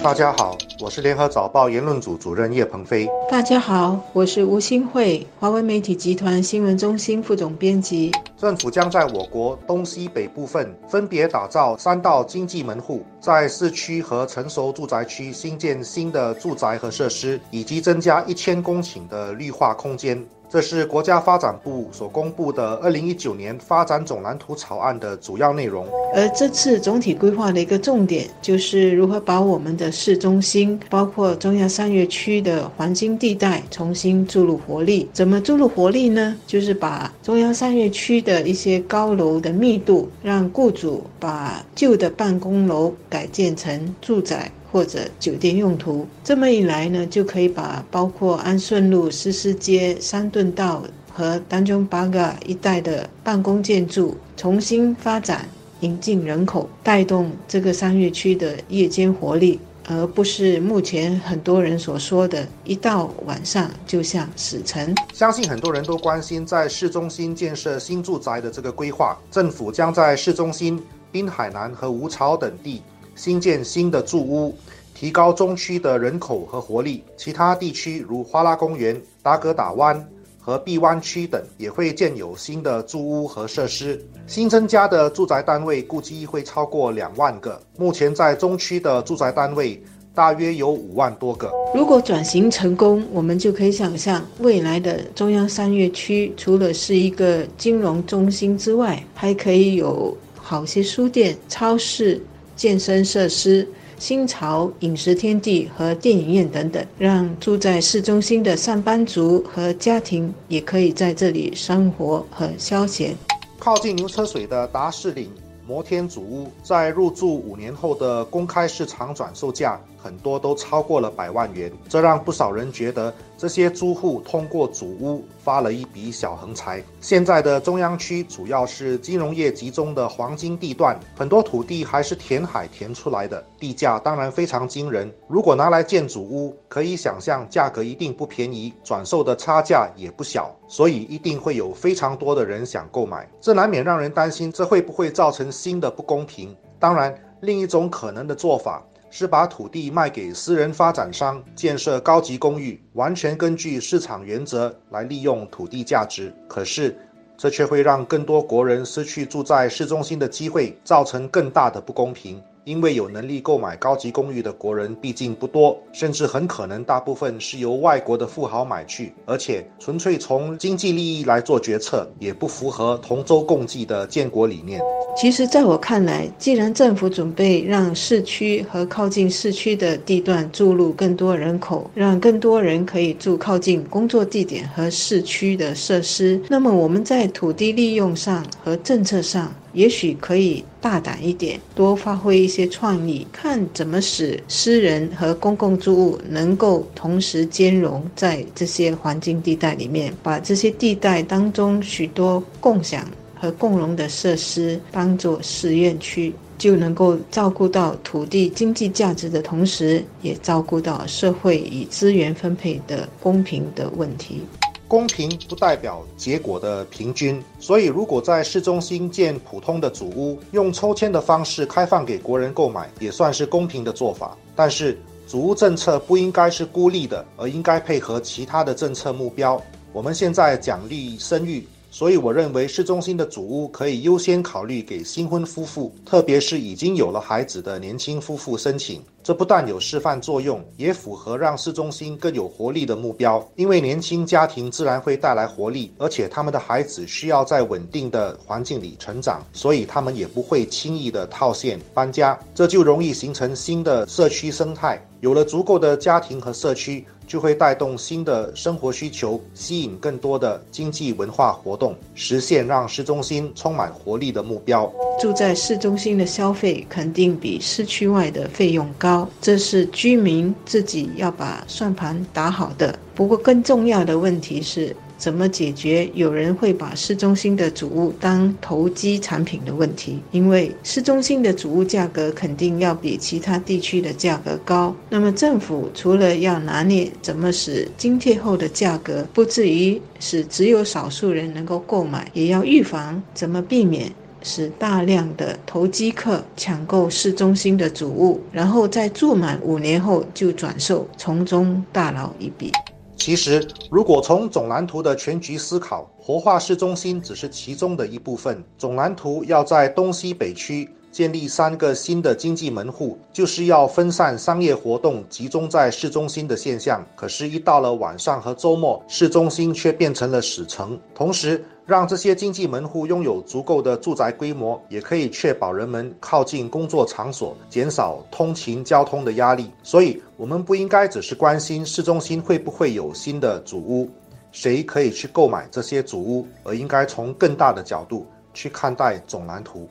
大家好，我是联合早报言论组主任叶鹏飞。大家好，我是吴新慧，华为媒体集团新闻中心副总编辑。政府将在我国东西北部分分别打造三道经济门户，在市区和成熟住宅区新建新的住宅和设施，以及增加一千公顷的绿化空间。这是国家发展部所公布的二零一九年发展总蓝图草案的主要内容。而这次总体规划的一个重点，就是如何把我们的市中心，包括中央商业区的黄金地带，重新注入活力。怎么注入活力呢？就是把中央商业区的一些高楼的密度，让雇主把旧的办公楼改建成住宅。或者酒店用途，这么一来呢，就可以把包括安顺路、诗诗街、三顿道和丹中巴嘎一带的办公建筑重新发展，引进人口，带动这个商业区的夜间活力，而不是目前很多人所说的一到晚上就像死城。相信很多人都关心在市中心建设新住宅的这个规划，政府将在市中心、滨海南和吴潮等地。新建新的住屋，提高中区的人口和活力。其他地区如花拉公园、达格打湾和碧湾区等也会建有新的住屋和设施。新增加的住宅单位估计会超过两万个。目前在中区的住宅单位大约有五万多个。如果转型成功，我们就可以想象未来的中央商业区，除了是一个金融中心之外，还可以有好些书店、超市。健身设施、新潮饮食天地和电影院等等，让住在市中心的上班族和家庭也可以在这里生活和消闲。靠近牛车水的达士岭摩天主屋，在入住五年后的公开市场转售价。很多都超过了百万元，这让不少人觉得这些租户通过祖屋发了一笔小横财。现在的中央区主要是金融业集中的黄金地段，很多土地还是填海填出来的，地价当然非常惊人。如果拿来建祖屋，可以想象价格一定不便宜，转售的差价也不小，所以一定会有非常多的人想购买。这难免让人担心，这会不会造成新的不公平？当然，另一种可能的做法。是把土地卖给私人发展商建设高级公寓，完全根据市场原则来利用土地价值。可是，这却会让更多国人失去住在市中心的机会，造成更大的不公平。因为有能力购买高级公寓的国人毕竟不多，甚至很可能大部分是由外国的富豪买去，而且纯粹从经济利益来做决策，也不符合同舟共济的建国理念。其实，在我看来，既然政府准备让市区和靠近市区的地段注入更多人口，让更多人可以住靠近工作地点和市区的设施，那么我们在土地利用上和政策上。也许可以大胆一点，多发挥一些创意，看怎么使私人和公共住屋能够同时兼容在这些环境地带里面，把这些地带当中许多共享和共荣的设施当做试验区，就能够照顾到土地经济价值的同时，也照顾到社会与资源分配的公平的问题。公平不代表结果的平均，所以如果在市中心建普通的祖屋，用抽签的方式开放给国人购买，也算是公平的做法。但是，祖屋政策不应该是孤立的，而应该配合其他的政策目标。我们现在奖励生育。所以，我认为市中心的主屋可以优先考虑给新婚夫妇，特别是已经有了孩子的年轻夫妇申请。这不但有示范作用，也符合让市中心更有活力的目标。因为年轻家庭自然会带来活力，而且他们的孩子需要在稳定的环境里成长，所以他们也不会轻易的套现搬家，这就容易形成新的社区生态。有了足够的家庭和社区。就会带动新的生活需求，吸引更多的经济文化活动，实现让市中心充满活力的目标。住在市中心的消费肯定比市区外的费用高，这是居民自己要把算盘打好的。不过，更重要的问题是。怎么解决有人会把市中心的主物当投机产品的问题？因为市中心的主物价格肯定要比其他地区的价格高。那么政府除了要拿捏怎么使津贴后的价格不至于使只有少数人能够购买，也要预防怎么避免使大量的投机客抢购市中心的主物，然后在住满五年后就转售，从中大捞一笔。其实，如果从总蓝图的全局思考，活化市中心只是其中的一部分。总蓝图要在东西北区。建立三个新的经济门户，就是要分散商业活动，集中在市中心的现象。可是，一到了晚上和周末，市中心却变成了死城。同时，让这些经济门户拥有足够的住宅规模，也可以确保人们靠近工作场所，减少通勤交通的压力。所以，我们不应该只是关心市中心会不会有新的主屋，谁可以去购买这些主屋，而应该从更大的角度去看待总蓝图。